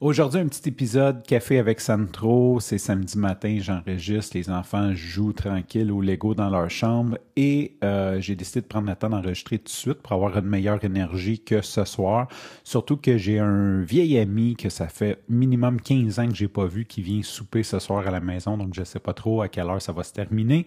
Aujourd'hui, un petit épisode café avec Santro. C'est samedi matin, j'enregistre. Les enfants jouent tranquille au Lego dans leur chambre et euh, j'ai décidé de prendre le temps d'enregistrer tout de suite pour avoir une meilleure énergie que ce soir. Surtout que j'ai un vieil ami que ça fait minimum 15 ans que j'ai pas vu qui vient souper ce soir à la maison, donc je sais pas trop à quelle heure ça va se terminer.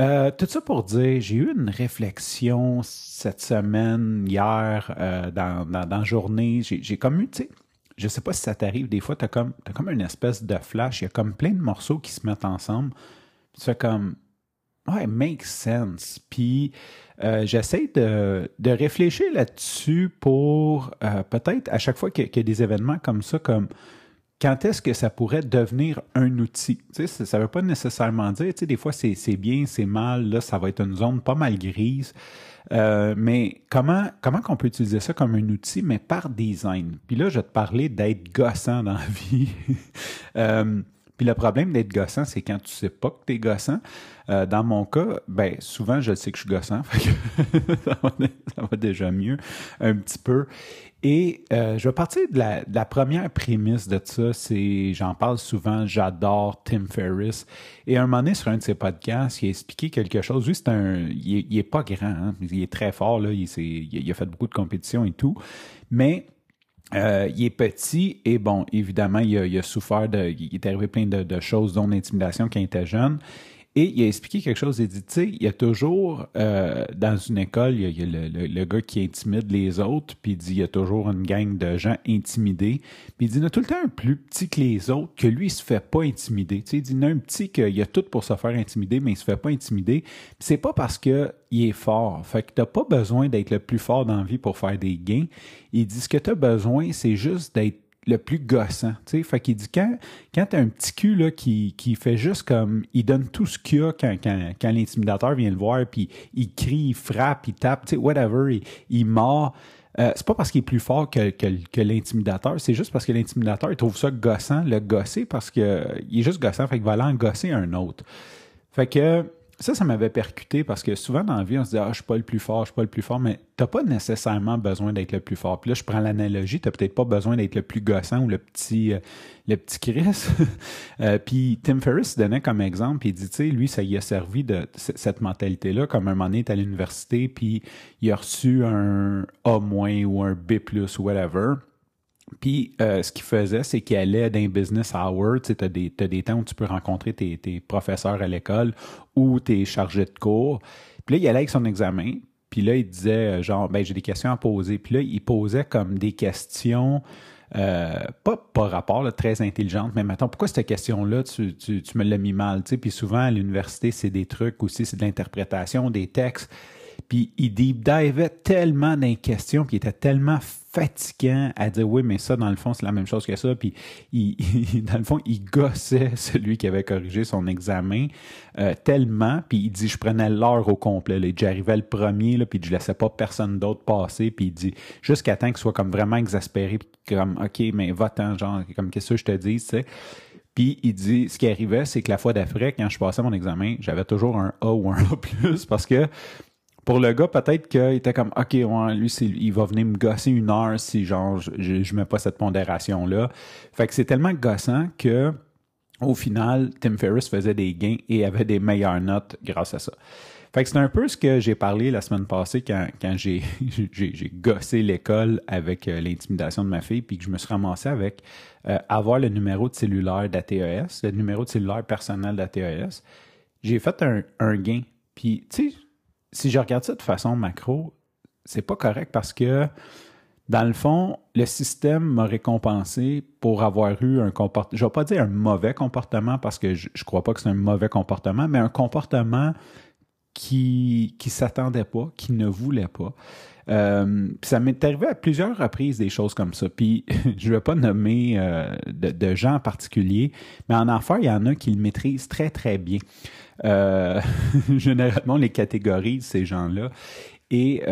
Euh, tout ça pour dire, j'ai eu une réflexion cette semaine, hier, euh, dans, dans, la journée. J'ai comme tu sais, je sais pas si ça t'arrive, des fois, tu as comme, comme une espèce de flash, il y a comme plein de morceaux qui se mettent ensemble. Tu fais comme, ouais, make sense. Puis euh, j'essaie de, de, réfléchir là-dessus pour euh, peut-être à chaque fois qu'il y, a des événements comme ça, comme quand est-ce que ça pourrait devenir un outil? Ça ne veut pas nécessairement dire, des fois c'est bien, c'est mal, là, ça va être une zone pas mal grise. Euh, mais comment, comment qu'on peut utiliser ça comme un outil, mais par design? Puis là, je vais te parler d'être gossant dans la vie. euh, puis le problème d'être gossant, c'est quand tu sais pas que tu es gossant. Euh, dans mon cas, ben souvent je sais que je suis gossant, ça, va, déjà mieux un petit peu. Et euh, je vais partir de la, première prémisse de ça, c'est, j'en parle souvent, j'adore Tim Ferriss. Et un moment donné, sur un de ses podcasts, il a expliqué quelque chose. Lui, c'est un, il est, pas grand, hein. il est très fort, là, il, il a fait beaucoup de compétitions et tout. Mais euh, il est petit et bon, évidemment, il a, il a souffert de. Il est arrivé plein de, de choses, dont l'intimidation quand il était jeune. Et il a expliqué quelque chose. Il dit, tu sais, il y a toujours, euh, dans une école, il y a, le, le, gars qui intimide les autres, puis il dit, il y a toujours une gang de gens intimidés. Puis il dit, il y a tout le temps un plus petit que les autres, que lui, il se fait pas intimider. Tu sais, il dit, il y a un petit qu'il a tout pour se faire intimider, mais il se fait pas intimider. Puis c'est pas parce que il est fort. Fait que t'as pas besoin d'être le plus fort dans la vie pour faire des gains. Il dit, ce que tu as besoin, c'est juste d'être le plus gossant. Tu sais, fait qu'il dit quand, quand t'as un petit cul là, qui, qui fait juste comme il donne tout ce qu'il a quand, quand, quand l'intimidateur vient le voir, puis il crie, il frappe, il tape, tu sais, whatever, il, il mord. Euh, c'est pas parce qu'il est plus fort que, que, que l'intimidateur, c'est juste parce que l'intimidateur il trouve ça gossant, le gosser, parce que il est juste gossant, fait qu'il va aller en gosser un autre. Fait que ça, ça m'avait percuté parce que souvent dans la vie, on se dit Ah, je suis pas le plus fort, je suis pas le plus fort, mais t'as pas nécessairement besoin d'être le plus fort. Puis là, je prends l'analogie, t'as peut-être pas besoin d'être le plus gossant ou le petit euh, le petit Chris. euh, puis Tim Ferriss donnait comme exemple, puis il dit, tu sais, lui, ça y a servi de cette mentalité-là, comme un moment donné, à l'université, puis il a reçu un A- ou un B+, ou whatever. Puis, euh, ce qu'il faisait, c'est qu'il allait dans business hours. Tu as des, as des temps où tu peux rencontrer tes, tes professeurs à l'école ou tes chargés de cours. Puis là, il allait avec son examen. Puis là, il disait, euh, genre, ben, j'ai des questions à poser. Puis là, il posait comme des questions, euh, pas par rapport, là, très intelligentes, mais maintenant, pourquoi cette question-là, tu, tu, tu me l'as mis mal? Puis souvent, à l'université, c'est des trucs aussi, c'est de l'interprétation, des textes. Puis il deep divait tellement dans les questions, puis il était tellement fatigant à dire oui, mais ça, dans le fond, c'est la même chose que ça. Puis, il, dans le fond, il gossait celui qui avait corrigé son examen euh, tellement. Puis, il dit, je prenais l'heure au complet. J'arrivais le premier, puis je laissais pas personne d'autre passer. Puis, il dit, jusqu'à temps qu'il soit comme vraiment exaspéré, comme, OK, mais va-t'en, genre, comme, qu'est-ce que je te dis, tu sais? Puis il dit, ce qui arrivait, c'est que la fois d'après, quand je passais mon examen, j'avais toujours un A ou un A+, parce que pour le gars, peut-être qu'il était comme, OK, ouais, lui, il va venir me gosser une heure si, genre, je, je mets pas cette pondération-là. Fait que c'est tellement gossant que, au final, Tim Ferriss faisait des gains et avait des meilleures notes grâce à ça. Fait que c'est un peu ce que j'ai parlé la semaine passée quand, quand j'ai, j'ai, gossé l'école avec euh, l'intimidation de ma fille, puis que je me suis ramassé avec euh, avoir le numéro de cellulaire d'ATES, le numéro de cellulaire personnel d'ATES. J'ai fait un, un gain. Puis, tu sais, si je regarde ça de façon macro, c'est pas correct parce que dans le fond, le système m'a récompensé pour avoir eu un comportement, je vais pas dire un mauvais comportement parce que je, je crois pas que c'est un mauvais comportement, mais un comportement qui qui s'attendaient pas, qui ne voulaient pas. Euh, ça m'est arrivé à plusieurs reprises des choses comme ça. Puis je ne vais pas nommer euh, de, gens en particulier, mais en affaires, il y en a qui le maîtrisent très, très bien. Euh, généralement, les catégories de ces gens-là. Et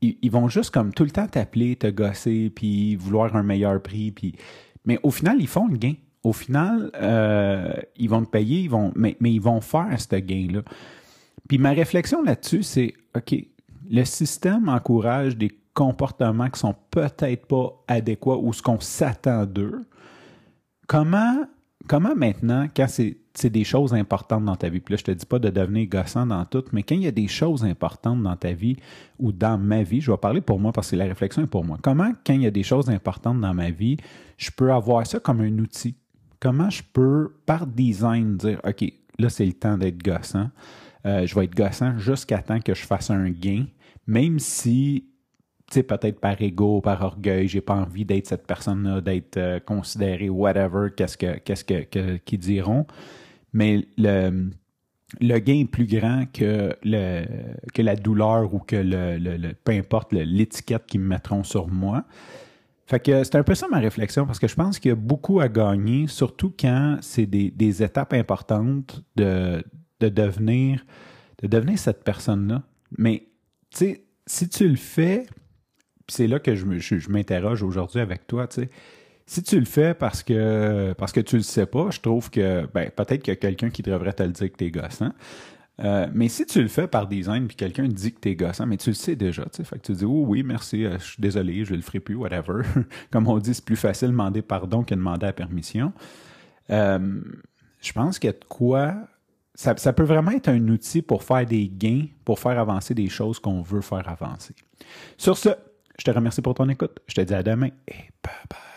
ils, vont juste comme tout le temps t'appeler, te gosser, puis vouloir un meilleur prix. Puis... Mais au final, ils font le gain. Au final, ils vont te payer, ils vont, mais, mais ils vont faire ce gain-là. Puis ma réflexion là-dessus, c'est OK, le système encourage des comportements qui sont peut-être pas adéquats ou ce qu'on s'attend d'eux. Comment, comment maintenant, quand c'est, des choses importantes dans ta vie, puis là, je te dis pas de devenir gossant dans tout, mais quand il y a des choses importantes dans ta vie ou dans ma vie, je vais parler pour moi parce que la réflexion est pour moi. Comment, quand il y a des choses importantes dans ma vie, je peux avoir ça comme un outil? Comment je peux, par design, dire, OK, là, c'est le temps d'être gossant? Euh, je vais être gossant jusqu'à temps que je fasse un gain même si, tu sais, peut-être par ego, par orgueil, j'ai pas envie d'être cette personne-là, d'être euh, considéré, whatever, qu'est-ce que, qu'est-ce que, qu'ils diront. Mais le, le gain est plus grand que, le, que la douleur ou que le, peu importe l'étiquette qu'ils me mettront sur moi. Fait que c'est un peu ça ma réflexion parce que je pense qu'il y a beaucoup à gagner, surtout quand c'est des, des étapes importantes de, de devenir de devenir cette personne-là. Mais tu sais, si tu le fais, c'est là que je, m'interroge aujourd'hui avec toi, tu sais. Si tu le fais parce que parce que tu le sais pas, je trouve que ben, peut-être qu'il y a quelqu'un qui devrait te le dire que t'es gossant. Euh, mais si tu le fais par design puis quelqu'un dit que t'es gossant, mais tu le sais déjà, tu sais, fait que tu dis oh oui merci, euh, je suis désolé, je le ferai plus, whatever. Comme on dit, c'est plus facile de demander pardon que de demander la permission. Euh, je pense qu'il y a de quoi ça, peut vraiment être un outil pour faire des gains, pour faire avancer des choses qu'on veut faire avancer. Sur ce, je te remercie pour ton écoute. Je te dis à demain et bye bye.